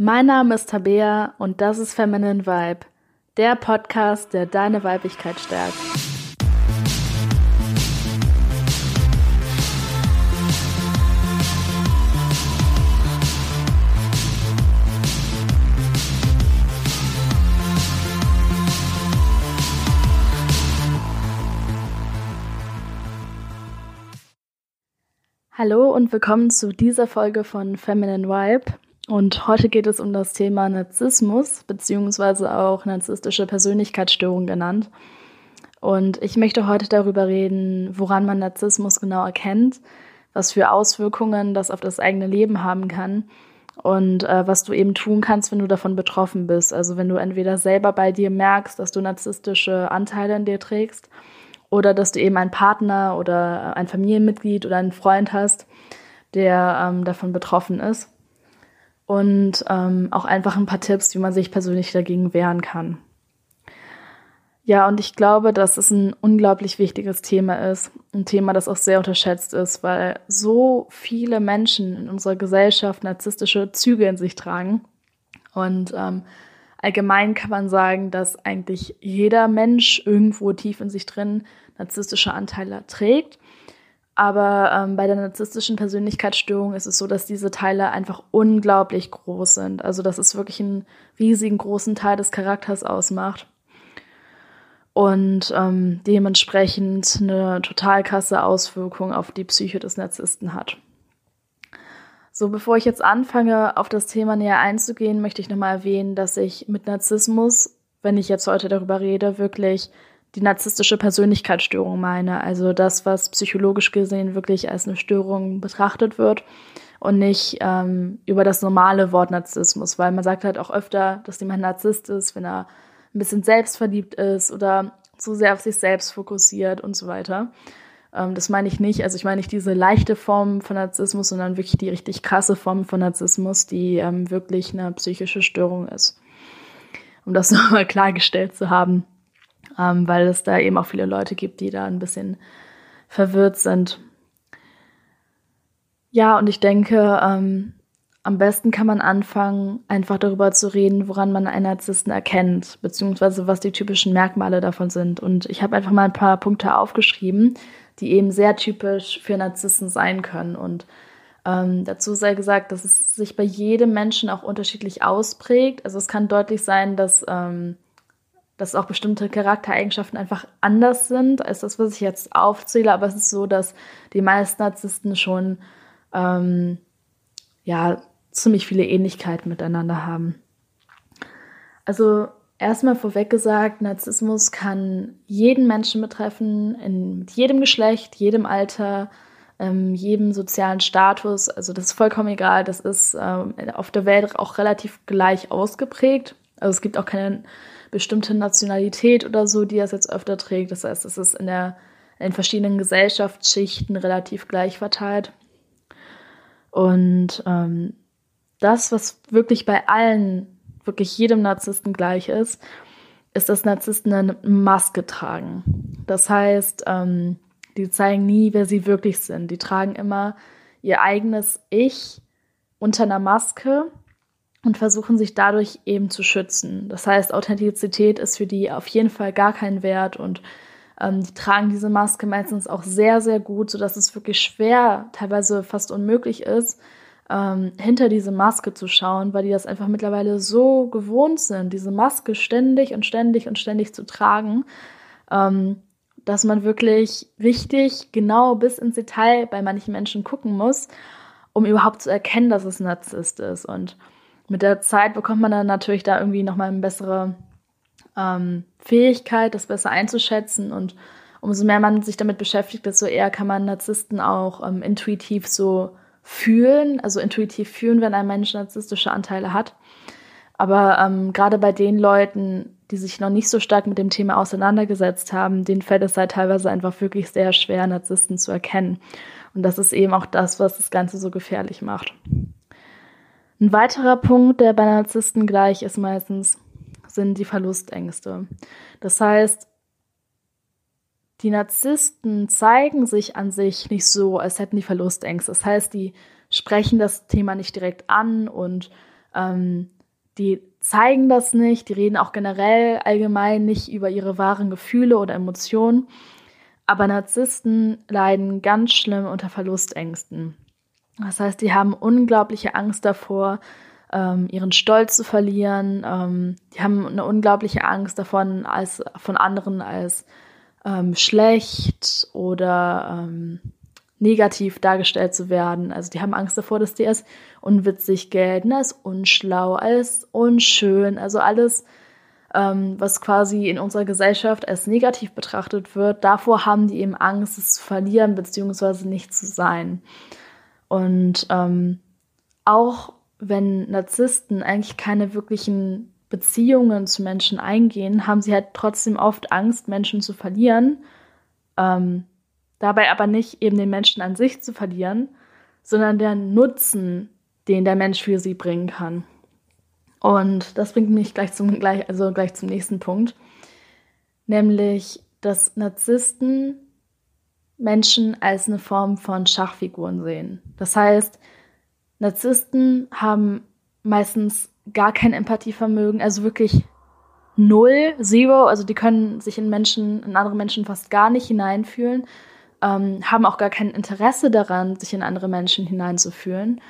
Mein Name ist Tabea und das ist Feminine Vibe, der Podcast, der deine Weiblichkeit stärkt. Hallo und willkommen zu dieser Folge von Feminine Vibe. Und heute geht es um das Thema Narzissmus, beziehungsweise auch narzisstische Persönlichkeitsstörung genannt. Und ich möchte heute darüber reden, woran man Narzissmus genau erkennt, was für Auswirkungen das auf das eigene Leben haben kann und äh, was du eben tun kannst, wenn du davon betroffen bist. Also wenn du entweder selber bei dir merkst, dass du narzisstische Anteile in dir trägst oder dass du eben einen Partner oder ein Familienmitglied oder einen Freund hast, der ähm, davon betroffen ist. Und ähm, auch einfach ein paar Tipps, wie man sich persönlich dagegen wehren kann. Ja, und ich glaube, dass es ein unglaublich wichtiges Thema ist. Ein Thema, das auch sehr unterschätzt ist, weil so viele Menschen in unserer Gesellschaft narzisstische Züge in sich tragen. Und ähm, Allgemein kann man sagen, dass eigentlich jeder Mensch irgendwo tief in sich drin narzisstische Anteile trägt. Aber ähm, bei der narzisstischen Persönlichkeitsstörung ist es so, dass diese Teile einfach unglaublich groß sind. Also dass es wirklich einen riesigen großen Teil des Charakters ausmacht. Und ähm, dementsprechend eine total krasse Auswirkung auf die Psyche des Narzissten hat. So, bevor ich jetzt anfange, auf das Thema näher einzugehen, möchte ich nochmal erwähnen, dass ich mit Narzissmus, wenn ich jetzt heute darüber rede, wirklich die narzisstische Persönlichkeitsstörung meine. Also das, was psychologisch gesehen wirklich als eine Störung betrachtet wird und nicht ähm, über das normale Wort Narzissmus, weil man sagt halt auch öfter, dass jemand Narzisst ist, wenn er ein bisschen selbstverliebt ist oder zu sehr auf sich selbst fokussiert und so weiter. Ähm, das meine ich nicht. Also ich meine nicht diese leichte Form von Narzissmus, sondern wirklich die richtig krasse Form von Narzissmus, die ähm, wirklich eine psychische Störung ist. Um das nochmal klargestellt zu haben, ähm, weil es da eben auch viele Leute gibt, die da ein bisschen verwirrt sind. Ja, und ich denke, ähm, am besten kann man anfangen, einfach darüber zu reden, woran man einen Narzissten erkennt, beziehungsweise was die typischen Merkmale davon sind. Und ich habe einfach mal ein paar Punkte aufgeschrieben, die eben sehr typisch für Narzissten sein können. Und ähm, dazu sei gesagt, dass es sich bei jedem Menschen auch unterschiedlich ausprägt. Also es kann deutlich sein, dass, ähm, dass auch bestimmte Charaktereigenschaften einfach anders sind als das, was ich jetzt aufzähle. Aber es ist so, dass die meisten Narzissten schon ähm, ja ziemlich viele Ähnlichkeiten miteinander haben. Also Erstmal vorweg gesagt, Narzissmus kann jeden Menschen betreffen, in jedem Geschlecht, jedem Alter, ähm, jedem sozialen Status. Also das ist vollkommen egal. Das ist ähm, auf der Welt auch relativ gleich ausgeprägt. Also es gibt auch keine bestimmte Nationalität oder so, die das jetzt öfter trägt. Das heißt, es ist in, der, in verschiedenen Gesellschaftsschichten relativ gleich verteilt. Und ähm, das, was wirklich bei allen wirklich jedem Narzissten gleich ist, ist, dass Narzissten eine Maske tragen. Das heißt, ähm, die zeigen nie, wer sie wirklich sind. Die tragen immer ihr eigenes Ich unter einer Maske und versuchen sich dadurch eben zu schützen. Das heißt, Authentizität ist für die auf jeden Fall gar kein Wert und ähm, die tragen diese Maske meistens auch sehr, sehr gut, sodass es wirklich schwer, teilweise fast unmöglich ist, ähm, hinter diese Maske zu schauen, weil die das einfach mittlerweile so gewohnt sind, diese Maske ständig und ständig und ständig zu tragen, ähm, dass man wirklich richtig genau bis ins Detail bei manchen Menschen gucken muss, um überhaupt zu erkennen, dass es Narzisst ist. Und mit der Zeit bekommt man dann natürlich da irgendwie nochmal eine bessere ähm, Fähigkeit, das besser einzuschätzen und umso mehr man sich damit beschäftigt, desto eher kann man Narzissten auch ähm, intuitiv so fühlen, also intuitiv fühlen, wenn ein Mensch narzisstische Anteile hat. Aber ähm, gerade bei den Leuten, die sich noch nicht so stark mit dem Thema auseinandergesetzt haben, denen fällt es halt teilweise einfach wirklich sehr schwer, Narzissten zu erkennen. Und das ist eben auch das, was das Ganze so gefährlich macht. Ein weiterer Punkt, der bei Narzissten gleich ist meistens, sind die Verlustängste. Das heißt, die Narzissten zeigen sich an sich nicht so, als hätten die Verlustängste. Das heißt, die sprechen das Thema nicht direkt an und Ähm, die zeigen das nicht, die reden auch generell allgemein nicht über ihre wahren Gefühle oder Emotionen. Aber Narzissten leiden ganz schlimm unter Verlustängsten. Das heißt, die haben unglaubliche Angst davor, ähm, ihren Stolz zu verlieren. Ähm, die haben eine unglaubliche Angst davon, als von anderen als ähm, schlecht oder ähm, negativ dargestellt zu werden. Also die haben Angst davor, dass die als unwitzig gelten, als unschlau, als unschön, also alles, ähm, was quasi in unserer Gesellschaft als negativ betrachtet wird, davor haben die eben Angst, es zu verlieren beziehungsweise nicht zu sein. Und ähm, auch wenn Narzissten eigentlich keine wirklichen Beziehungen zu Menschen eingehen, haben sie halt trotzdem oft Angst, Menschen zu verlieren. Ähm, dabei aber nicht eben den Menschen an sich zu verlieren, sondern der Nutzen, den der Mensch für sie bringen kann. Und das bringt mich gleich zum, gleich, also gleich zum nächsten Punkt, nämlich, dass Narzissten Menschen als eine Form von Schachfiguren sehen. Das heißt, Narzissten haben meistens gar kein Empathievermögen, also wirklich null, zero, also die können sich in Menschen, in andere Menschen fast gar nicht hineinfühlen, ähm, haben auch gar kein Interesse daran, sich in andere Menschen hineinzufühlen.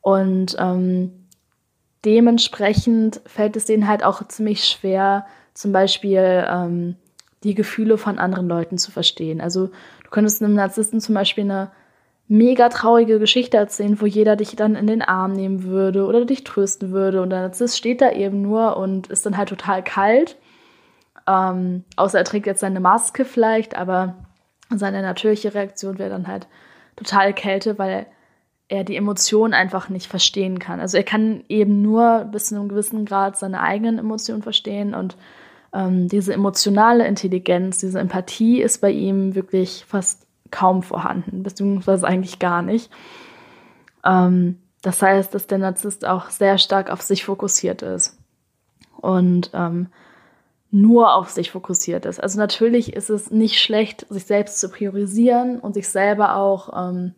Und ähm, dementsprechend fällt es denen halt auch ziemlich schwer, zum Beispiel ähm, die Gefühle von anderen Leuten zu verstehen. Also du könntest einem Narzissten zum Beispiel eine mega traurige Geschichte erzählen, wo jeder dich dann in den Arm nehmen würde oder dich trösten würde. Und der Narzisst steht da eben nur und ist dann halt total kalt. Ähm, außer er trägt jetzt seine Maske vielleicht, aber seine natürliche Reaktion wäre dann halt total Kälte, weil er die Emotionen einfach nicht verstehen kann. Also er kann eben nur bis zu einem gewissen Grad seine eigenen Emotionen verstehen und ähm, diese emotionale Intelligenz, diese Empathie ist bei ihm wirklich fast kaum vorhanden, beziehungsweise eigentlich gar nicht. Ähm, das heißt, dass der Narzisst auch sehr stark auf sich fokussiert ist. Und ähm, nur auf sich fokussiert ist. Also natürlich ist es nicht schlecht, sich selbst zu priorisieren und sich selber auch ähm,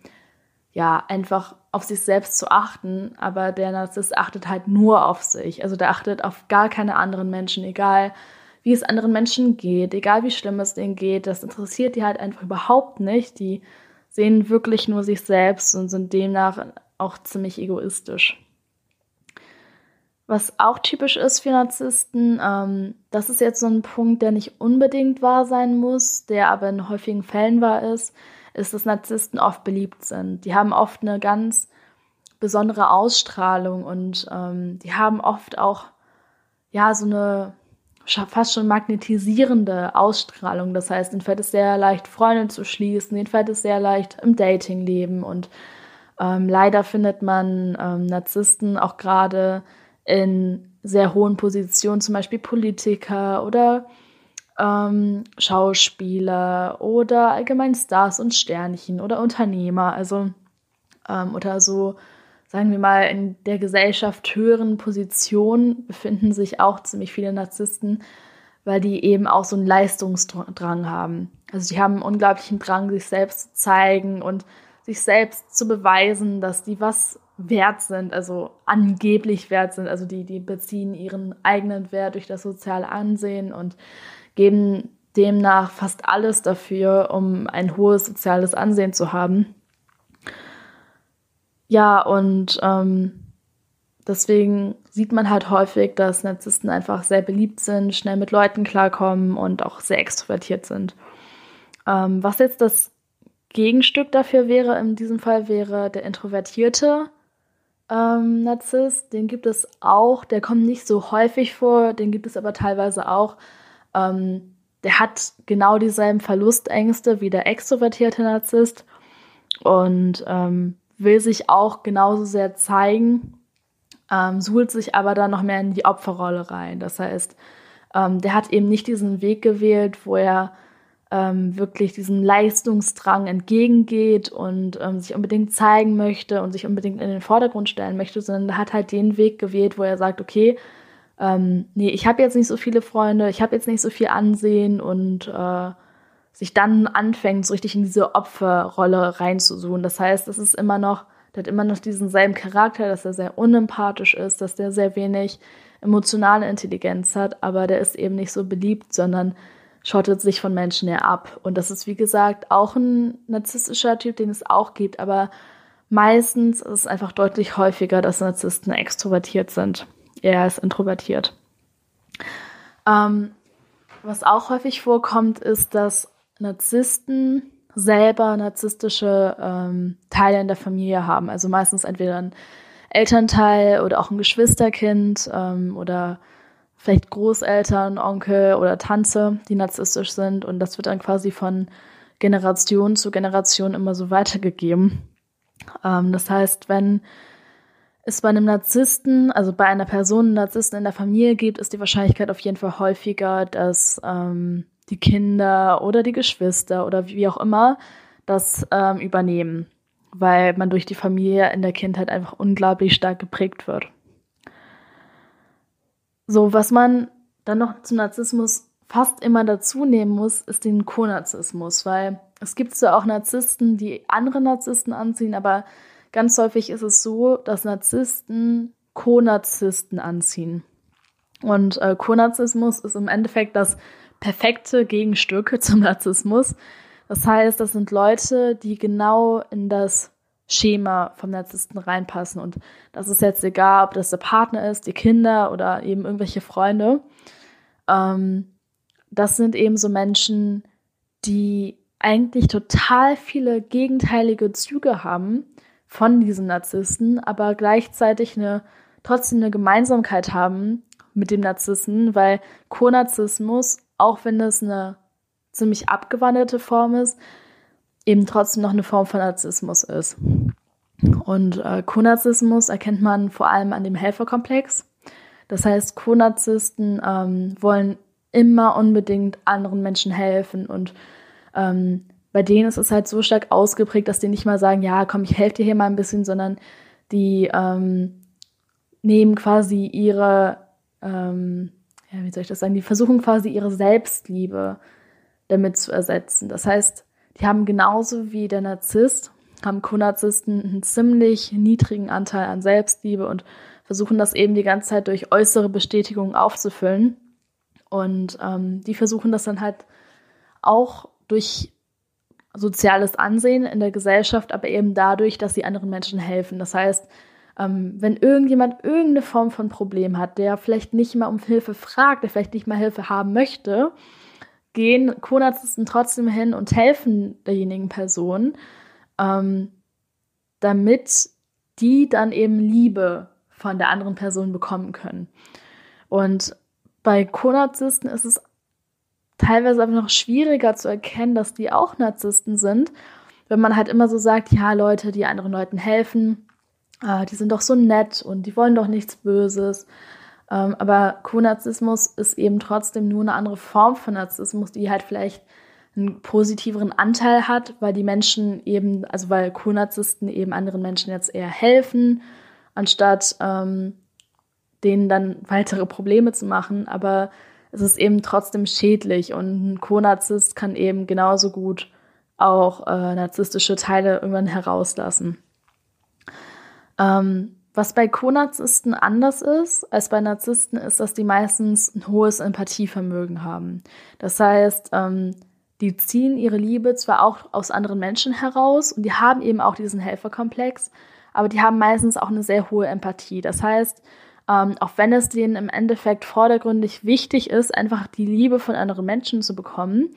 ja einfach auf sich selbst zu achten, aber der Narzisst achtet halt nur auf sich. Also der achtet auf gar keine anderen Menschen, egal wie es anderen Menschen geht, egal wie schlimm es denen geht, das interessiert die halt einfach überhaupt nicht. Die sehen wirklich nur sich selbst und sind demnach auch ziemlich egoistisch. Was auch typisch ist für Narzissten, ähm, das ist jetzt so ein Punkt, der nicht unbedingt wahr sein muss, der aber in häufigen Fällen wahr ist, ist, dass Narzissten oft beliebt sind. Die haben oft eine ganz besondere Ausstrahlung und ähm, die haben oft auch ja so eine fast schon magnetisierende Ausstrahlung. Das heißt, ihnen fällt es sehr leicht, Freunde zu schließen, ihnen fällt es sehr leicht im Datingleben und ähm, leider findet man ähm, Narzissten auch gerade in sehr hohen Positionen, zum Beispiel Politiker oder ähm, Schauspieler oder allgemein Stars und Sternchen oder Unternehmer, also ähm, oder so, sagen wir mal, in der Gesellschaft höheren Positionen befinden sich auch ziemlich viele Narzissten, weil die eben auch so einen Leistungsdrang haben. Also die haben einen unglaublichen Drang, sich selbst zu zeigen und sich selbst zu beweisen, dass die was wert sind, also angeblich wert sind. Also die, die beziehen ihren eigenen Wert durch das soziale Ansehen und geben demnach fast alles dafür, um ein hohes soziales Ansehen zu haben. Ja, und ähm, deswegen sieht man halt häufig, dass Narzissten einfach sehr beliebt sind, schnell mit Leuten klarkommen und auch sehr extrovertiert sind. Ähm, was jetzt das Gegenstück dafür wäre, in diesem Fall wäre der Introvertierte, ähm, Narzisst, den gibt es auch. Der kommt nicht so häufig vor, den gibt es aber teilweise auch. Ähm, der hat genau dieselben Verlustängste wie der extrovertierte Narzisst und ähm, will sich auch genauso sehr zeigen, ähm, suhlt sich aber dann noch mehr in die Opferrolle rein. Das heißt, ähm, der hat eben nicht diesen Weg gewählt, wo er ähm, wirklich diesem Leistungsdrang entgegengeht und ähm, sich unbedingt zeigen möchte und sich unbedingt in den Vordergrund stellen möchte, sondern er hat halt den Weg gewählt, wo er sagt, okay, ähm, nee, ich habe jetzt nicht so viele Freunde, ich habe jetzt nicht so viel Ansehen und äh, sich dann anfängt, so richtig in diese Opferrolle reinzusuchen. Das heißt, es ist immer noch der hat immer noch diesen selben Charakter, dass er sehr unempathisch ist, dass der sehr wenig emotionale Intelligenz hat, aber der ist eben nicht so beliebt, sondern schottet sich von Menschen eher ab. Und das ist, wie gesagt, auch ein narzisstischer Typ, den es auch gibt, aber meistens ist es einfach deutlich häufiger, dass Narzissten extrovertiert sind. Er ist introvertiert. Ähm, was auch häufig vorkommt, ist, dass Narzissten selber narzisstische ähm, Teile in der Familie haben. Also meistens entweder ein Elternteil oder auch ein Geschwisterkind ähm, oder vielleicht Großeltern, Onkel oder Tante, die narzisstisch sind. Und das wird dann quasi von Generation zu Generation immer so weitergegeben. Ähm, das heißt, wenn es bei einem Narzissten, also bei einer Person einen Narzissten in der Familie gibt, ist die Wahrscheinlichkeit auf jeden Fall häufiger, dass ähm, die Kinder oder die Geschwister oder wie auch immer das ähm, übernehmen, weil man durch die Familie in der Kindheit einfach unglaublich stark geprägt wird. So, was man dann noch zum Narzissmus fast immer dazu nehmen muss, ist den Konarzissmus, weil es gibt zwar auch Narzissten, die andere Narzissten anziehen, aber Ganz häufig ist es so, dass Narzissten Konarzisten anziehen. Und äh, Konarzismus ist im Endeffekt das perfekte Gegenstück zum Narzissmus. Das heißt, das sind Leute, die genau in das Schema vom Narzissten reinpassen. Und das ist jetzt egal, ob das der Partner ist, die Kinder oder eben irgendwelche Freunde. Ähm, das sind eben so Menschen, die eigentlich total viele gegenteilige Züge haben, von diesem Narzissten, aber gleichzeitig eine, trotzdem eine Gemeinsamkeit haben mit dem Narzissen, weil Konarzismus, auch wenn das eine ziemlich abgewandelte Form ist, eben trotzdem noch eine Form von Narzissmus ist. Und äh, Konarzismus erkennt man vor allem an dem Helferkomplex. Das heißt, Konarzisten ähm, wollen immer unbedingt anderen Menschen helfen und ähm, bei denen ist es halt so stark ausgeprägt, dass die nicht mal sagen, ja, komm, ich helfe dir hier mal ein bisschen, sondern die ähm, nehmen quasi ihre, ähm, ja, wie soll ich das sagen, die versuchen quasi ihre Selbstliebe damit zu ersetzen. Das heißt, die haben genauso wie der Narzisst, haben Co-Narzissten einen ziemlich niedrigen Anteil an Selbstliebe und versuchen das eben die ganze Zeit durch äußere Bestätigung aufzufüllen. Und ähm, die versuchen das dann halt auch durch soziales Ansehen in der Gesellschaft, aber eben dadurch, dass sie anderen Menschen helfen. Das heißt, ähm, wenn irgendjemand irgendeine Form von Problem hat, der vielleicht nicht mal um Hilfe fragt, der vielleicht nicht mal Hilfe haben möchte, gehen Konarzisten trotzdem hin und helfen derjenigen Person, ähm, damit die dann eben Liebe von der anderen Person bekommen können. Und bei Konarzisten ist es teilweise einfach noch schwieriger zu erkennen, dass die auch Narzissten sind, wenn man halt immer so sagt, ja, Leute, die anderen Leuten helfen, äh, die sind doch so nett und die wollen doch nichts Böses. Ähm, aber Co-Narzissmus ist eben trotzdem nur eine andere Form von Narzissmus, die halt vielleicht einen positiveren Anteil hat, weil die Menschen eben, also weil Co-Narzissten eben anderen Menschen jetzt eher helfen, anstatt ähm, denen dann weitere Probleme zu machen. Aber es ist eben trotzdem schädlich und ein Co-Narzisst kann eben genauso gut auch äh, narzisstische Teile irgendwann herauslassen. Ähm, was bei Co-Narzissten anders ist als bei Narzissten, ist, dass die meistens ein hohes Empathievermögen haben. Das heißt, ähm, die ziehen ihre Liebe zwar auch aus anderen Menschen heraus und die haben eben auch diesen Helferkomplex, aber die haben meistens auch eine sehr hohe Empathie. Das heißt, ähm, auch wenn es denen im Endeffekt vordergründig wichtig ist, einfach die Liebe von anderen Menschen zu bekommen,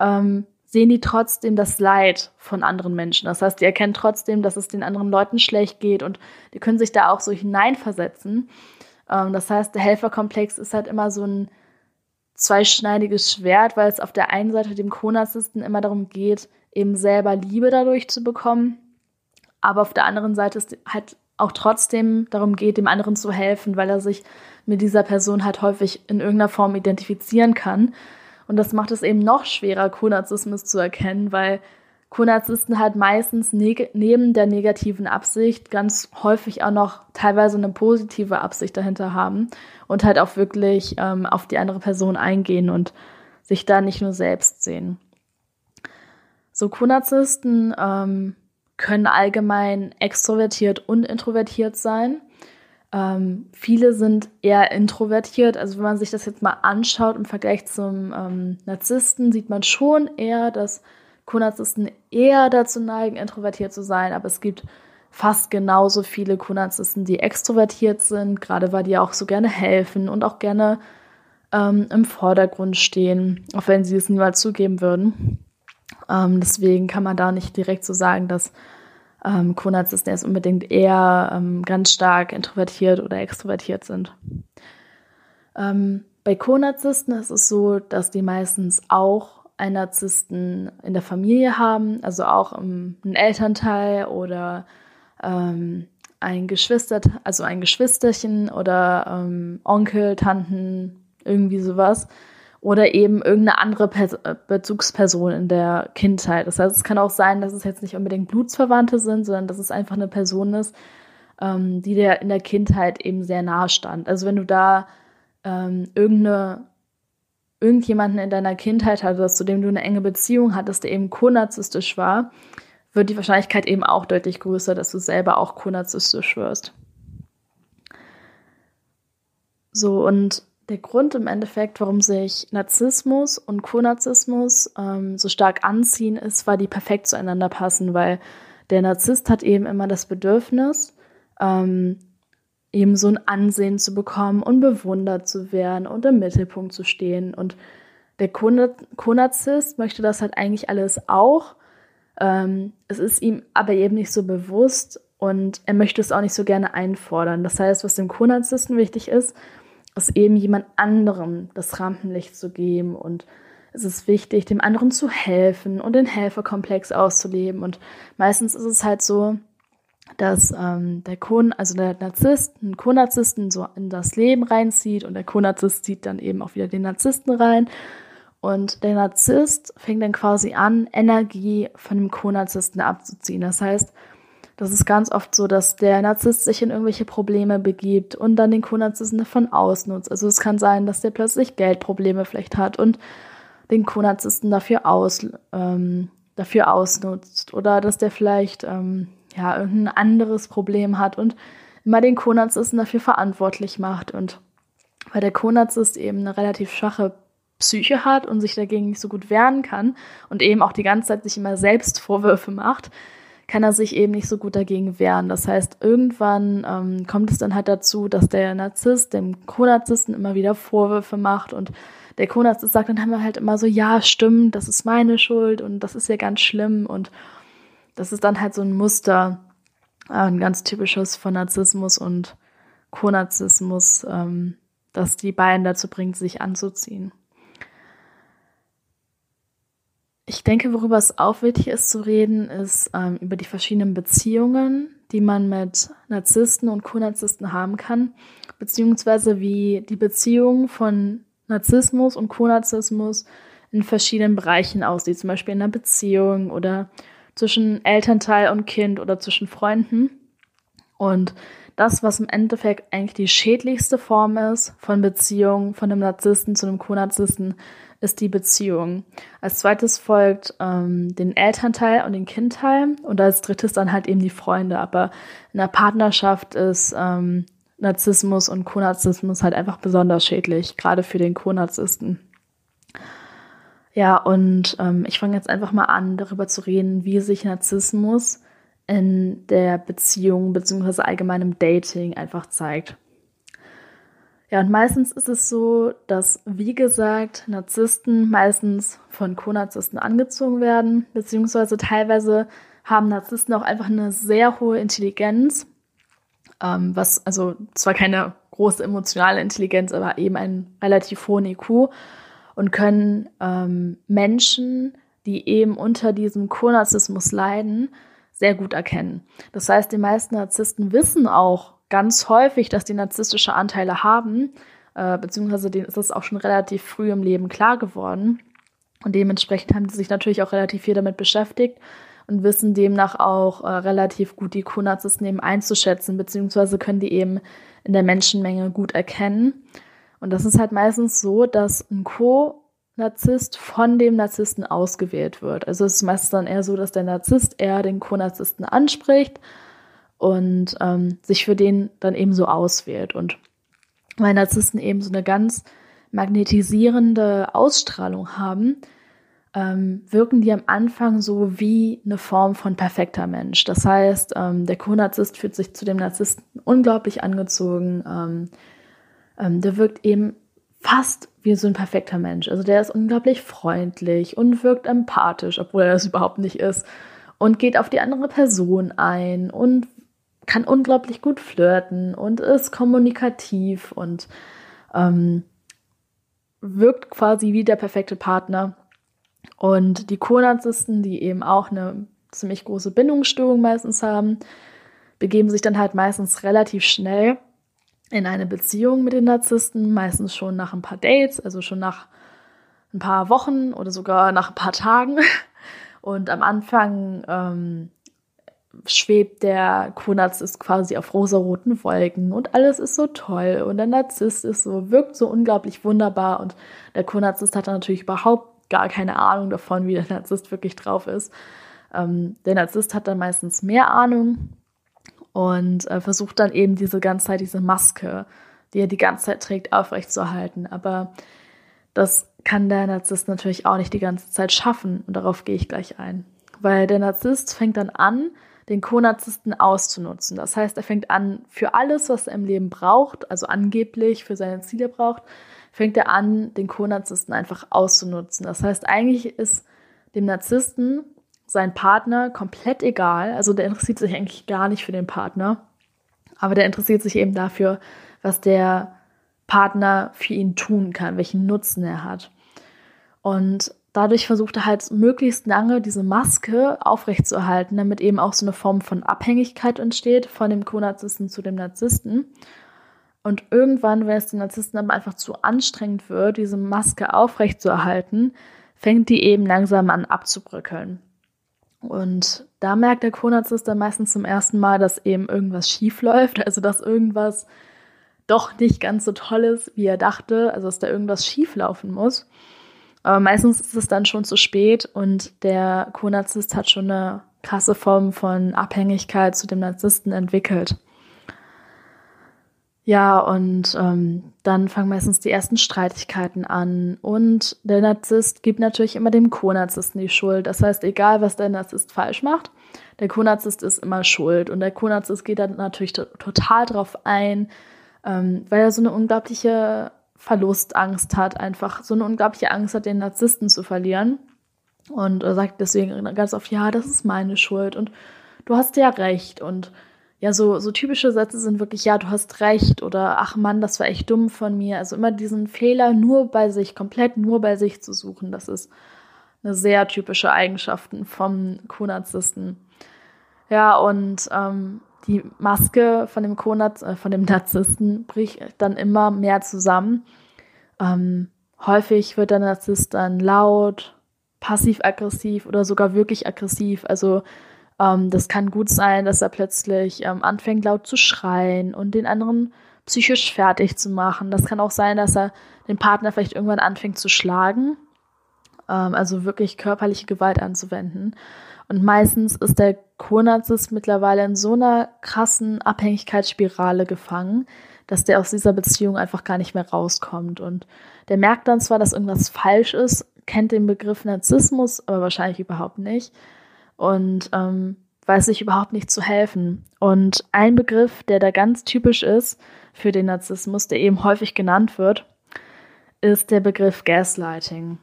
ähm, sehen die trotzdem das Leid von anderen Menschen. Das heißt, die erkennen trotzdem, dass es den anderen Leuten schlecht geht und die können sich da auch so hineinversetzen. Ähm, das heißt, der Helferkomplex ist halt immer so ein zweischneidiges Schwert, weil es auf der einen Seite dem Konarzisten immer darum geht, eben selber Liebe dadurch zu bekommen, aber auf der anderen Seite ist halt auch trotzdem darum geht, dem anderen zu helfen, weil er sich mit dieser Person halt häufig in irgendeiner Form identifizieren kann. Und das macht es eben noch schwerer, Konarzismus zu erkennen, weil Konarzisten halt meistens neben der negativen Absicht ganz häufig auch noch teilweise eine positive Absicht dahinter haben und halt auch wirklich ähm, auf die andere Person eingehen und sich da nicht nur selbst sehen. So Konarzisten ähm, können allgemein extrovertiert und introvertiert sein. Ähm, viele sind eher introvertiert. Also wenn man sich das jetzt mal anschaut im Vergleich zum ähm, Narzissten, sieht man schon eher, dass Co-Narzissten eher dazu neigen, introvertiert zu sein. Aber es gibt fast genauso viele Co-Narzissten, die extrovertiert sind, gerade weil die auch so gerne helfen und auch gerne ähm, im Vordergrund stehen, auch wenn sie es niemals zugeben würden. Ähm, deswegen kann man da nicht direkt so sagen, dass ähm, jetzt unbedingt eher ähm, ganz stark introvertiert oder extrovertiert sind. Ähm, bei Co-Narzissten ist es so, dass die meistens auch einen Narzissten in der Familie haben, also auch einen Elternteil oder ähm, ein Geschwister, also ein Geschwisterchen oder ähm, Onkel, Tanten, irgendwie sowas oder eben irgendeine andere Pers äh, Bezugsperson in der Kindheit. Das heißt, es kann auch sein, dass es jetzt nicht unbedingt Blutsverwandte sind, sondern dass es einfach eine Person ist, ähm, die dir in der Kindheit eben sehr nahe stand. Also wenn du da ähm, irgendeine irgendjemanden in deiner Kindheit hattest, zu dem du eine enge Beziehung hattest, der eben konarzistisch war, wird die Wahrscheinlichkeit eben auch deutlich größer, dass du selber auch konarzistisch wirst. So, und der Grund im Endeffekt, warum sich Narzissmus und Konarzissmus ähm, so stark anziehen, ist, weil die perfekt zueinander passen, weil der Narzisst hat eben immer das Bedürfnis, ähm, eben so ein Ansehen zu bekommen und bewundert zu werden und im Mittelpunkt zu stehen. Und der Konarzist möchte das halt eigentlich alles auch. Ähm, es ist ihm aber eben nicht so bewusst und er möchte es auch nicht so gerne einfordern. Das heißt, was dem Konarzisten wichtig ist, es eben jemand anderem das Rampenlicht zu geben und es ist wichtig, dem anderen zu helfen und den Helferkomplex auszuleben. Und meistens ist es halt so, dass ähm, der Kon, also der Narzisst, einen Konarzisten so in das Leben reinzieht und der Konarzist zieht dann eben auch wieder den Narzissten rein. Und der Narzisst fängt dann quasi an, Energie von dem Konarzisten abzuziehen. Das heißt, das ist ganz oft so, dass der Narzisst sich in irgendwelche Probleme begibt und dann den Co-Narzissten davon ausnutzt. Also es kann sein, dass der plötzlich Geldprobleme vielleicht hat und den Co-Narzissten dafür, aus, ähm, dafür ausnutzt. Oder dass der vielleicht ähm, ja, irgendein anderes Problem hat und immer den Co-Narzissten dafür verantwortlich macht. Und weil der Co-Narzisst eben eine relativ schwache Psyche hat und sich dagegen nicht so gut wehren kann und eben auch die ganze Zeit sich immer selbst Vorwürfe macht, kann er sich eben nicht so gut dagegen wehren. Das heißt, irgendwann ähm, kommt es dann halt dazu, dass der Narzisst dem Co-Narzissten immer wieder Vorwürfe macht und der Co-Narzisst sagt dann haben wir halt immer so, ja, stimmt, das ist meine Schuld und das ist ja ganz schlimm und das ist dann halt so ein Muster, äh, ein ganz typisches von Narzissmus und Co-Narzissmus, ähm, das die beiden dazu bringt, sich anzuziehen. Ich denke, worüber es auch wichtig ist zu reden, ist ähm, über die verschiedenen Beziehungen, die man mit Narzissten und Co-Narzissten haben kann, beziehungsweise wie die Beziehung von Narzissmus und Co-Narzissmus in verschiedenen Bereichen aussieht, zum Beispiel in einer Beziehung oder zwischen Elternteil und Kind oder zwischen Freunden. Und das, was im Endeffekt eigentlich die schädlichste Form ist von Beziehung von einem Narzissten zu einem Co-Narzissten, ist die Beziehung. Als zweites folgt ähm, den Elternteil und den Kindteil und als drittes dann halt eben die Freunde. Aber in der Partnerschaft ist ähm, Narzissmus und Konarzismus halt einfach besonders schädlich, gerade für den Konarzisten. Ja, und ähm, ich fange jetzt einfach mal an, darüber zu reden, wie sich Narzissmus in der Beziehung beziehungsweise allgemeinem Dating einfach zeigt. Ja, und meistens ist es so, dass, wie gesagt, Narzissten meistens von Co-Narzissten angezogen werden, beziehungsweise teilweise haben Narzissten auch einfach eine sehr hohe Intelligenz, ähm, was also zwar keine große emotionale Intelligenz, aber eben einen relativ hohen IQ und können ähm, Menschen, die eben unter diesem Co-Narzissmus leiden, sehr gut erkennen. Das heißt, die meisten Narzissten wissen auch, ganz häufig, dass die narzisstische Anteile haben, äh, beziehungsweise denen ist das auch schon relativ früh im Leben klar geworden. Und dementsprechend haben sie sich natürlich auch relativ viel damit beschäftigt und wissen demnach auch äh, relativ gut die Co-Narzissten eben einzuschätzen, beziehungsweise können die eben in der Menschenmenge gut erkennen. Und das ist halt meistens so, dass ein Co Narzisst von dem Narzissten ausgewählt wird. Also es ist meistens dann eher so, dass der Narzisst eher den Co-Narzissten anspricht und ähm, sich für den dann eben so auswählt. Und weil Narzissten eben so eine ganz magnetisierende Ausstrahlung haben, ähm, wirken die am Anfang so wie eine Form von perfekter Mensch. Das heißt, ähm, der Co-Narzisst fühlt sich zu dem Narzissten unglaublich angezogen. Ähm, ähm der wirkt eben fast wie so ein perfekter Mensch. Also der ist unglaublich freundlich und wirkt empathisch, obwohl er das überhaupt nicht ist. Und geht auf die andere Person ein und kann unglaublich gut flirten und ist kommunikativ und ähm, wirkt quasi wie der perfekte Partner. Und die Co-Narzissten, die eben auch eine ziemlich große Bindungsstörung meistens haben, begeben sich dann halt meistens relativ schnell in eine Beziehung mit den Narzissten, meistens schon nach ein paar Dates, also schon nach ein paar Wochen oder sogar nach ein paar Tagen. Und am Anfang ähm, schwebt der Co-Narzisst quasi auf rosaroten Wolken und alles ist so toll und der Narzisst ist so, wirkt so unglaublich wunderbar und der Co-Narzisst hat dann natürlich überhaupt gar keine Ahnung davon, wie der Narzisst wirklich drauf ist. Ähm, der Narzisst hat dann meistens mehr Ahnung und äh, versucht dann eben diese ganze Zeit diese Maske, die er die ganze Zeit trägt, aufrechtzuerhalten. Aber das kann der Narzisst natürlich auch nicht die ganze Zeit schaffen und darauf gehe ich gleich ein. Weil der Narzisst fängt dann an, den Co-Narzissten auszunutzen. Das heißt, er fängt an, für alles, was er im Leben braucht, also angeblich für seine Ziele braucht, fängt er an, den Co-Narzissten einfach auszunutzen. Das heißt, eigentlich ist dem Narzissten sein Partner komplett egal. Also der interessiert sich eigentlich gar nicht für den Partner. Aber der interessiert sich eben dafür, was der Partner für ihn tun kann, welchen Nutzen er hat. Und dadurch versucht er halt möglichst lange diese Maske aufrechtzuerhalten, damit eben auch so eine Form von Abhängigkeit entsteht von dem Co-Narzissten zu dem Narzissten. Und irgendwann, wenn es den Narzissten aber einfach zu anstrengend wird, diese Maske aufrechtzuerhalten, fängt die eben langsam an abzubröckeln. Und da merkt der Co-Narzisst dann meistens zum ersten Mal, dass eben irgendwas schief läuft, also dass irgendwas doch nicht ganz so toll ist, wie er dachte, also dass da irgendwas schief laufen muss. Aber meistens ist es dann schon zu spät und der Co-Narzisst hat schon eine krasse Form von Abhängigkeit zu dem Narzissten entwickelt. Ja, und ähm, dann fangen meistens die ersten Streitigkeiten an. Und der Narzisst gibt natürlich immer dem Co-Narzissten die Schuld. Das heißt, egal was der Narzisst falsch macht, der Co-Narzisst ist immer schuld. Und der Co-Narzisst geht dann natürlich total drauf ein, ähm, weil er so eine unglaubliche Verlustangst hat, einfach so eine unglaubliche Angst hat, den Narzissten zu verlieren. Und er sagt deswegen ganz oft, ja, das ist meine Schuld und du hast ja recht. Und ja, so, so typische Sätze sind wirklich, ja, du hast recht oder ach Mann, das war echt dumm von mir. Also immer diesen Fehler nur bei sich, komplett nur bei sich zu suchen, das ist eine sehr typische Eigenschaft vom Co-Narzissten. Ja, und ähm, die Maske von dem, Konaz äh, von dem Narzissten bricht dann immer mehr zusammen. Ähm, häufig wird der Narzisst dann laut, passiv-aggressiv oder sogar wirklich aggressiv. Also ähm, das kann gut sein, dass er plötzlich ähm, anfängt laut zu schreien und den anderen psychisch fertig zu machen. Das kann auch sein, dass er den Partner vielleicht irgendwann anfängt zu schlagen, ähm, also wirklich körperliche Gewalt anzuwenden. Und meistens ist der Co-Narzisst mittlerweile in so einer krassen Abhängigkeitsspirale gefangen, dass der aus dieser Beziehung einfach gar nicht mehr rauskommt. Und der merkt dann zwar, dass irgendwas falsch ist, kennt den Begriff Narzissmus, aber wahrscheinlich überhaupt nicht und ähm, weiß sich überhaupt nicht zu helfen. Und ein Begriff, der da ganz typisch ist für den Narzissmus, der eben häufig genannt wird, ist der Begriff Gaslighting.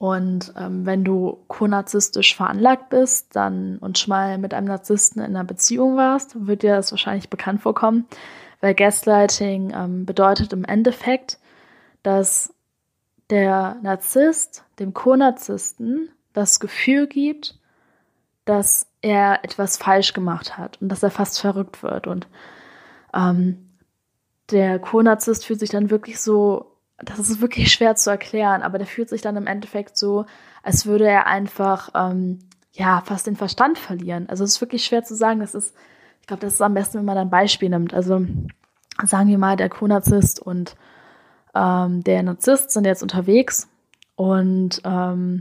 Und ähm, wenn du konarzistisch veranlagt bist dann und schon mal mit einem Narzissten in einer Beziehung warst, wird dir das wahrscheinlich bekannt vorkommen, weil Gaslighting ähm, bedeutet im Endeffekt, dass der Narzisst dem Konarzisten das Gefühl gibt, dass er etwas falsch gemacht hat und dass er fast verrückt wird. Und ähm, der Co-Narzisst fühlt sich dann wirklich so, das ist wirklich schwer zu erklären, aber der fühlt sich dann im Endeffekt so, als würde er einfach, ähm, ja, fast den Verstand verlieren. Also es ist wirklich schwer zu sagen. Das ist, ich glaube, das ist am besten, wenn man ein Beispiel nimmt. Also sagen wir mal, der Co-Narzisst und ähm, der Narzisst sind jetzt unterwegs Und ähm,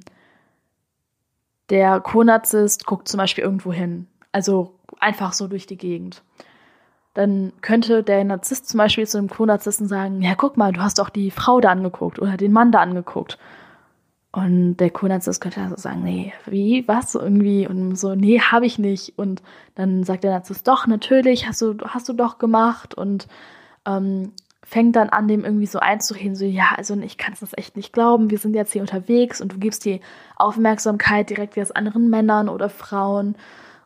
der Co-Narzisst guckt zum Beispiel irgendwo hin. Also einfach so durch die Gegend. Dann könnte der Narzisst zum Beispiel zu einem Co-Narzissten sagen, ja, guck mal, du hast doch die Frau da angeguckt oder den Mann da angeguckt. Und der Co-Narzisst könnte also sagen, nee, wie, was, irgendwie, und so, nee, habe ich nicht. Und dann sagt der Narzisst, doch, natürlich, hast du, hast du doch gemacht. Und ähm, fängt dann an, dem irgendwie so einzureden, so, ja, also ich kann es das echt nicht glauben, wir sind jetzt hier unterwegs und du gibst die Aufmerksamkeit direkt wie aus anderen Männern oder Frauen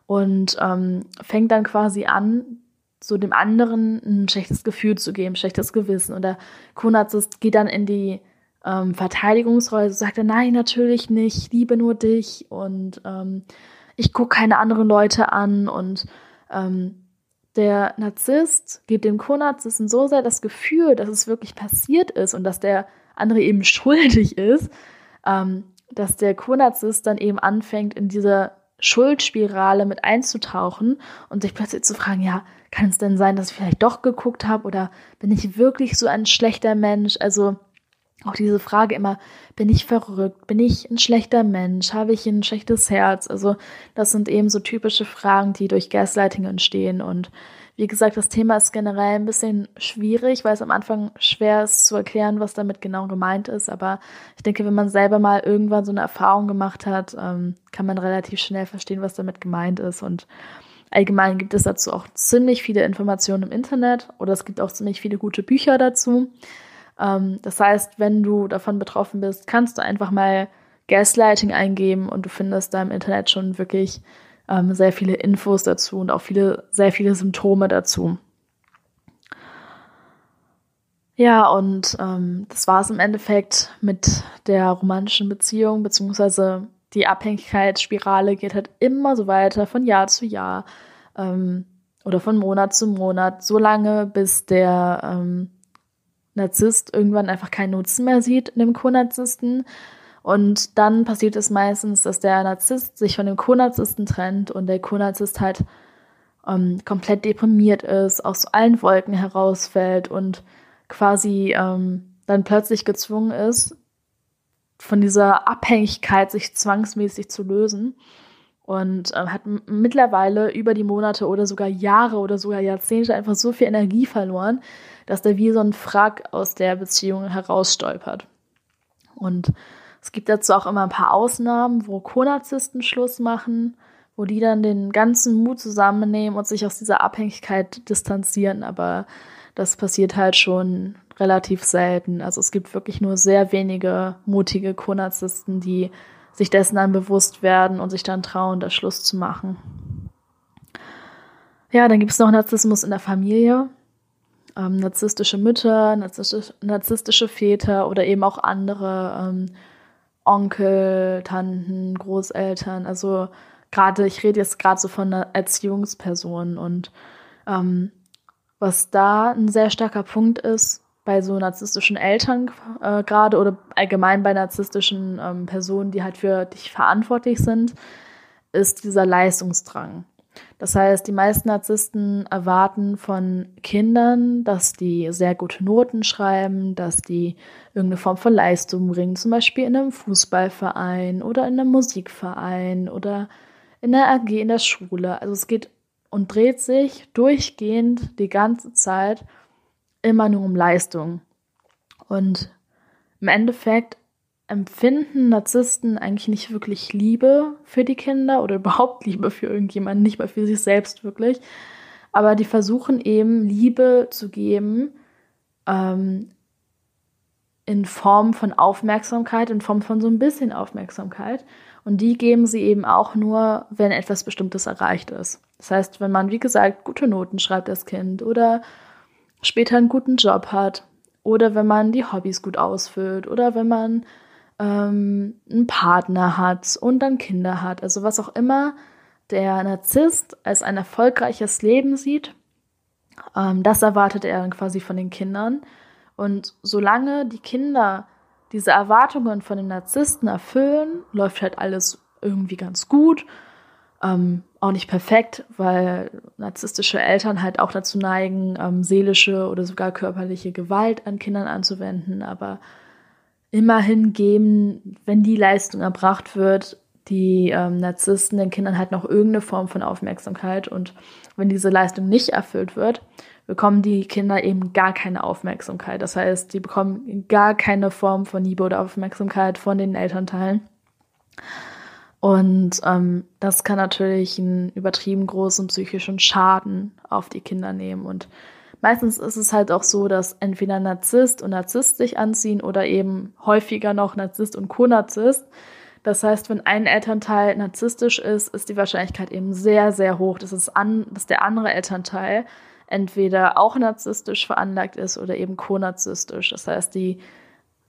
und ähm, fängt dann quasi an, so dem anderen ein schlechtes Gefühl zu geben, schlechtes Gewissen. Und der Konarzist geht dann in die ähm, Verteidigungsrolle, sagt er, nein, natürlich nicht, ich liebe nur dich und ähm, ich gucke keine anderen Leute an und ähm, der Narzisst gibt dem Co-Narzissten so sehr das Gefühl, dass es wirklich passiert ist und dass der andere eben schuldig ist, ähm, dass der Co-Narzisst dann eben anfängt, in diese Schuldspirale mit einzutauchen und sich plötzlich zu fragen, ja, kann es denn sein, dass ich vielleicht doch geguckt habe oder bin ich wirklich so ein schlechter Mensch? Also auch diese Frage immer, bin ich verrückt? Bin ich ein schlechter Mensch? Habe ich ein schlechtes Herz? Also das sind eben so typische Fragen, die durch Gaslighting entstehen. Und wie gesagt, das Thema ist generell ein bisschen schwierig, weil es am Anfang schwer ist zu erklären, was damit genau gemeint ist. Aber ich denke, wenn man selber mal irgendwann so eine Erfahrung gemacht hat, ähm, kann man relativ schnell verstehen, was damit gemeint ist. Und allgemein gibt es dazu auch ziemlich viele Informationen im Internet oder es gibt auch ziemlich viele gute Bücher dazu. Ähm, das heißt, wenn du davon betroffen bist, kannst du einfach mal Gaslighting eingeben und du findest da im Internet schon wirklich ähm, sehr viele Infos dazu und auch viele, sehr viele Symptome dazu. Ja, und ähm, das war es im Endeffekt mit der romantischen Beziehung, beziehungsweise die Abhängigkeitsspirale geht halt immer so weiter von Jahr zu Jahr ähm, oder von Monat zu Monat, so lange, bis der ähm, Narzisst irgendwann einfach keinen Nutzen mehr sieht in dem Co-Narzissten. Und dann passiert es meistens, dass der Narzisst sich von dem Co-Narzissten trennt und der Co-Narzisst halt ähm, komplett deprimiert ist, aus allen Wolken herausfällt und quasi ähm, dann plötzlich gezwungen ist, von dieser Abhängigkeit sich zwangsmäßig zu lösen und äh, hat mittlerweile über die Monate oder sogar Jahre oder sogar Jahrzehnte einfach so viel Energie verloren, dass der wie so ein Frack aus der Beziehung herausstolpert. Und es gibt dazu auch immer ein paar Ausnahmen, wo Konarzisten Schluss machen, wo die dann den ganzen Mut zusammennehmen und sich aus dieser Abhängigkeit distanzieren. Aber das passiert halt schon relativ selten. Also es gibt wirklich nur sehr wenige mutige Konarzisten, die sich dessen dann bewusst werden und sich dann trauen, das Schluss zu machen. Ja, dann gibt es noch Narzissmus in der Familie ähm, narzisstische Mütter, narzisstische, narzisstische, Väter oder eben auch andere ähm, Onkel, Tanten, Großeltern. Also gerade, ich rede jetzt gerade so von einer Erziehungsperson und ähm, was da ein sehr starker Punkt ist, bei so narzisstischen Eltern äh, gerade oder allgemein bei narzisstischen ähm, Personen, die halt für dich verantwortlich sind, ist dieser Leistungsdrang. Das heißt, die meisten Narzissten erwarten von Kindern, dass die sehr gute Noten schreiben, dass die irgendeine Form von Leistung bringen, zum Beispiel in einem Fußballverein oder in einem Musikverein oder in der AG in der Schule. Also es geht und dreht sich durchgehend die ganze Zeit immer nur um Leistung. Und im Endeffekt empfinden Narzissten eigentlich nicht wirklich Liebe für die Kinder oder überhaupt Liebe für irgendjemanden, nicht mal für sich selbst wirklich. Aber die versuchen eben Liebe zu geben ähm, in Form von Aufmerksamkeit, in Form von so ein bisschen Aufmerksamkeit. Und die geben sie eben auch nur, wenn etwas Bestimmtes erreicht ist. Das heißt, wenn man, wie gesagt, gute Noten schreibt als Kind oder später einen guten Job hat oder wenn man die Hobbys gut ausfüllt oder wenn man ähm, einen Partner hat und dann Kinder hat, also was auch immer der Narzisst als ein erfolgreiches Leben sieht, ähm, das erwartet er dann quasi von den Kindern. Und solange die Kinder diese Erwartungen von den Narzissten erfüllen, läuft halt alles irgendwie ganz gut. Ähm, auch nicht perfekt, weil narzisstische Eltern halt auch dazu neigen, ähm, seelische oder sogar körperliche Gewalt an Kindern anzuwenden. Aber immerhin geben, wenn die Leistung erbracht wird, die ähm, Narzissten den Kindern halt noch irgendeine Form von Aufmerksamkeit. Und wenn diese Leistung nicht erfüllt wird, bekommen die Kinder eben gar keine Aufmerksamkeit. Das heißt, die bekommen gar keine Form von Liebe oder Aufmerksamkeit von den Elternteilen. Und ähm, das kann natürlich einen übertrieben großen psychischen Schaden auf die Kinder nehmen. Und meistens ist es halt auch so, dass entweder Narzisst und Narzisst sich anziehen oder eben häufiger noch Narzisst und Co-Narzisst. Das heißt, wenn ein Elternteil narzisstisch ist, ist die Wahrscheinlichkeit eben sehr, sehr hoch, dass, es an, dass der andere Elternteil entweder auch narzisstisch veranlagt ist oder eben co-narzisstisch. Das heißt, die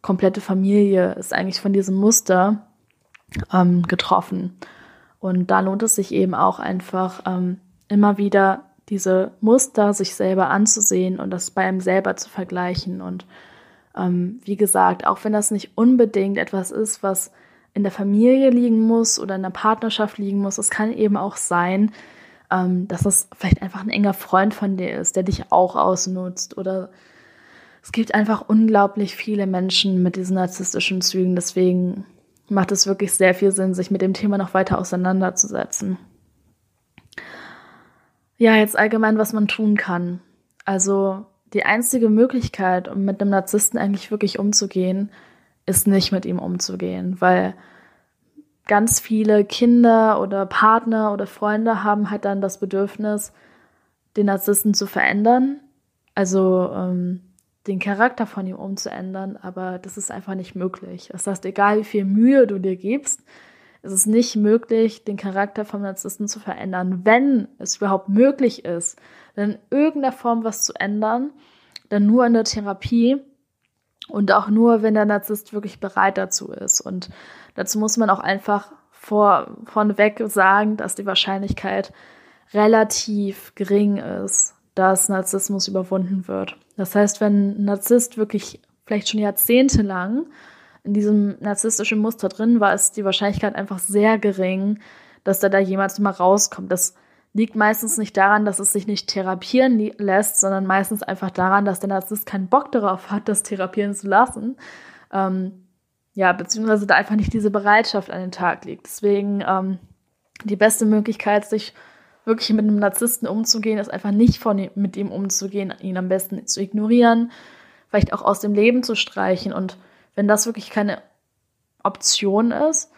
komplette Familie ist eigentlich von diesem Muster ähm, getroffen. Und da lohnt es sich eben auch einfach ähm, immer wieder diese Muster sich selber anzusehen und das bei einem selber zu vergleichen. Und ähm, wie gesagt, auch wenn das nicht unbedingt etwas ist, was in der Familie liegen muss oder in der Partnerschaft liegen muss, es kann eben auch sein, ähm, dass es vielleicht einfach ein enger Freund von dir ist, der dich auch ausnutzt oder es gibt einfach unglaublich viele Menschen mit diesen narzisstischen Zügen. Deswegen macht es wirklich sehr viel Sinn, sich mit dem Thema noch weiter auseinanderzusetzen. Ja, jetzt allgemein, was man tun kann. Also die einzige Möglichkeit, um mit einem Narzissten eigentlich wirklich umzugehen, ist nicht mit ihm umzugehen, weil ganz viele Kinder oder Partner oder Freunde haben halt dann das Bedürfnis, den Narzissten zu verändern. Also ähm, den Charakter von ihm umzuändern, aber das ist einfach nicht möglich. Das heißt, egal wie viel Mühe du dir gibst, ist es nicht möglich, den Charakter vom Narzissten zu verändern. Wenn es überhaupt möglich ist, dann in irgendeiner Form was zu ändern, dann nur in der Therapie und auch nur, wenn der Narzisst wirklich bereit dazu ist. Und dazu muss man auch einfach vor, vorneweg sagen, dass die Wahrscheinlichkeit relativ gering ist, dass Narzissmus überwunden wird. Das heißt, wenn ein Narzisst wirklich vielleicht schon jahrzehntelang in diesem narzisstischen Muster drin war, ist die Wahrscheinlichkeit einfach sehr gering, dass er da jemals mal rauskommt. Das liegt meistens nicht daran, dass es sich nicht therapieren lässt, sondern meistens einfach daran, dass der Narzisst keinen Bock darauf hat, das therapieren zu lassen. Ähm, ja, beziehungsweise da einfach nicht diese Bereitschaft an den Tag liegt. Deswegen ähm, die beste Möglichkeit, sich wirklich mit einem Narzissten umzugehen, ist einfach nicht von, mit ihm umzugehen, ihn am besten zu ignorieren, vielleicht auch aus dem Leben zu streichen. Und wenn das wirklich keine Option ist,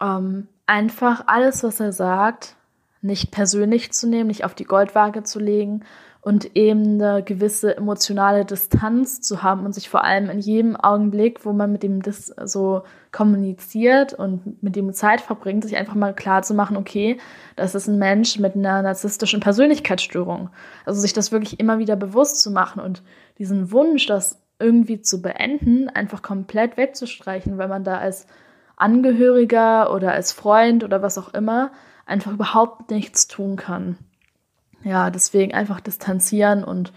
ähm, einfach alles, was er sagt, nicht persönlich zu nehmen, nicht auf die Goldwaage zu legen und eben eine gewisse emotionale Distanz zu haben und sich vor allem in jedem Augenblick, wo man mit dem das so kommuniziert und mit dem Zeit verbringt, sich einfach mal klar zu machen, okay, das ist ein Mensch mit einer narzisstischen Persönlichkeitsstörung. Also sich das wirklich immer wieder bewusst zu machen und diesen Wunsch, das irgendwie zu beenden, einfach komplett wegzustreichen, weil man da als Angehöriger oder als Freund oder was auch immer einfach überhaupt nichts tun kann ja, deswegen einfach distanzieren und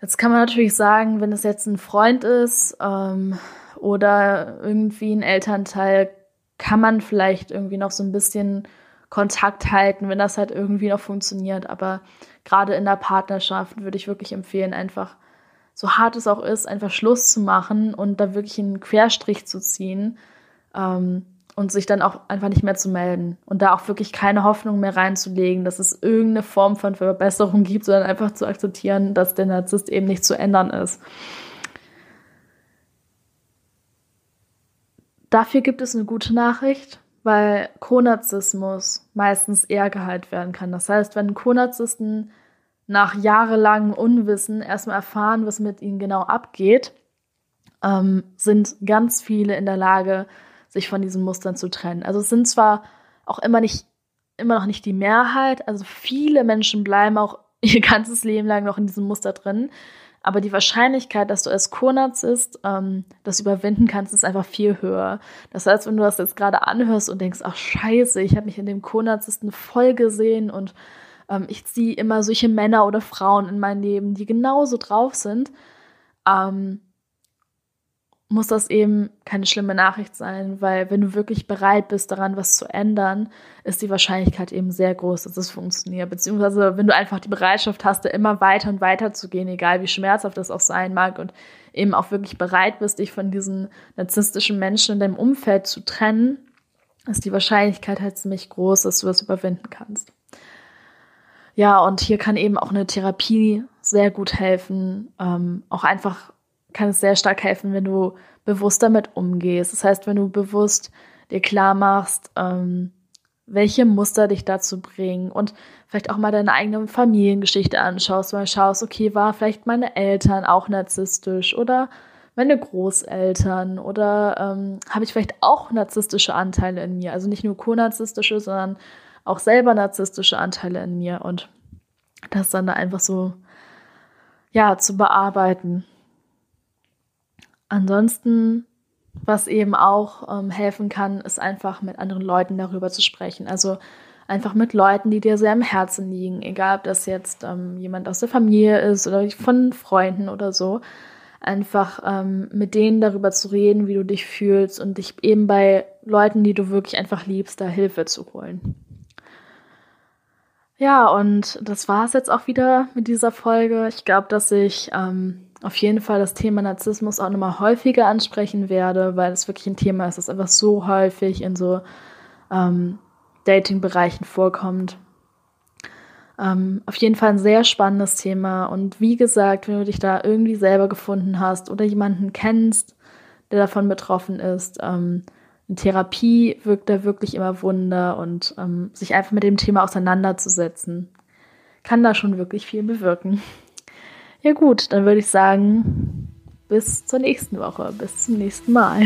jetzt kann man natürlich sagen, wenn es jetzt ein Freund ist ähm, oder irgendwie ein Elternteil, kann man vielleicht irgendwie noch so ein bisschen Kontakt halten, wenn das halt irgendwie noch funktioniert. Aber gerade in der Partnerschaft würde ich wirklich empfehlen, einfach so hart es auch ist, einfach Schluss zu machen und da wirklich einen Querstrich zu ziehen. Ähm, und sich dann auch einfach nicht mehr zu melden und da auch wirklich keine Hoffnung mehr reinzulegen, dass es irgendeine Form von Verbesserung gibt, sondern einfach zu akzeptieren, dass der Narzisst eben nicht zu ändern ist. Dafür gibt es eine gute Nachricht, weil Konarzismus meistens eher geheilt werden kann. Das heißt, wenn Konarzisten nach jahrelangem Unwissen erstmal erfahren, was mit ihnen genau abgeht, ähm, sind ganz viele in der Lage, sich von diesen Mustern zu trennen. Also es sind zwar auch immer nicht, immer noch nicht die Mehrheit, also viele Menschen bleiben auch ihr ganzes Leben lang noch in diesem Muster drin. Aber die Wahrscheinlichkeit, dass du als Co-Narzisst ähm, das überwinden kannst, ist einfach viel höher. Das heißt, wenn du das jetzt gerade anhörst und denkst, ach scheiße, ich habe mich in dem Co-Narzissten voll gesehen und ähm, ich ziehe immer solche Männer oder Frauen in mein Leben, die genauso drauf sind, ähm, muss das eben keine schlimme Nachricht sein, weil wenn du wirklich bereit bist, daran was zu ändern, ist die Wahrscheinlichkeit eben sehr groß, dass es funktioniert. Beziehungsweise wenn du einfach die Bereitschaft hast, da immer weiter und weiter zu gehen, egal wie schmerzhaft das auch sein mag und eben auch wirklich bereit bist, dich von diesen narzisstischen Menschen in deinem Umfeld zu trennen, ist die Wahrscheinlichkeit halt ziemlich groß, dass du das überwinden kannst. Ja, und hier kann eben auch eine Therapie sehr gut helfen. Ähm, auch einfach kann es sehr stark helfen, wenn du bewusst damit umgehst. Das heißt, wenn du bewusst dir klar machst, ähm, welche Muster dich dazu bringen und vielleicht auch mal deine eigene Familiengeschichte anschaust, mal schaust, okay, war vielleicht meine Eltern auch narzisstisch oder meine Großeltern oder ähm, habe ich vielleicht auch narzisstische Anteile in mir, also nicht nur konarzisstische, sondern auch selber narzisstische Anteile in mir und das dann da einfach so ja zu bearbeiten. Ansonsten, was eben auch ähm, helfen kann, ist einfach mit anderen Leuten darüber zu sprechen. Also einfach mit Leuten, die dir sehr am Herzen liegen, egal ob das jetzt ähm, jemand aus der Familie ist oder von Freunden oder so. Einfach ähm, mit denen darüber zu reden, wie du dich fühlst und dich eben bei Leuten, die du wirklich einfach liebst, da Hilfe zu holen. Ja, und das war es jetzt auch wieder mit dieser Folge. Ich glaube, dass ich ähm, auf jeden Fall das Thema Narzissmus auch nochmal häufiger ansprechen werde, weil es wirklich ein Thema ist, das einfach so häufig in so ähm, Dating-Bereichen vorkommt. Ähm, auf jeden Fall ein sehr spannendes Thema. Und wie gesagt, wenn du dich da irgendwie selber gefunden hast oder jemanden kennst, der davon betroffen ist, ähm, eine Therapie wirkt da wirklich immer Wunder und ähm, sich einfach mit dem Thema auseinanderzusetzen, kann da schon wirklich viel bewirken. Ja gut, dann würde ich sagen, bis zur nächsten Woche, bis zum nächsten Mal.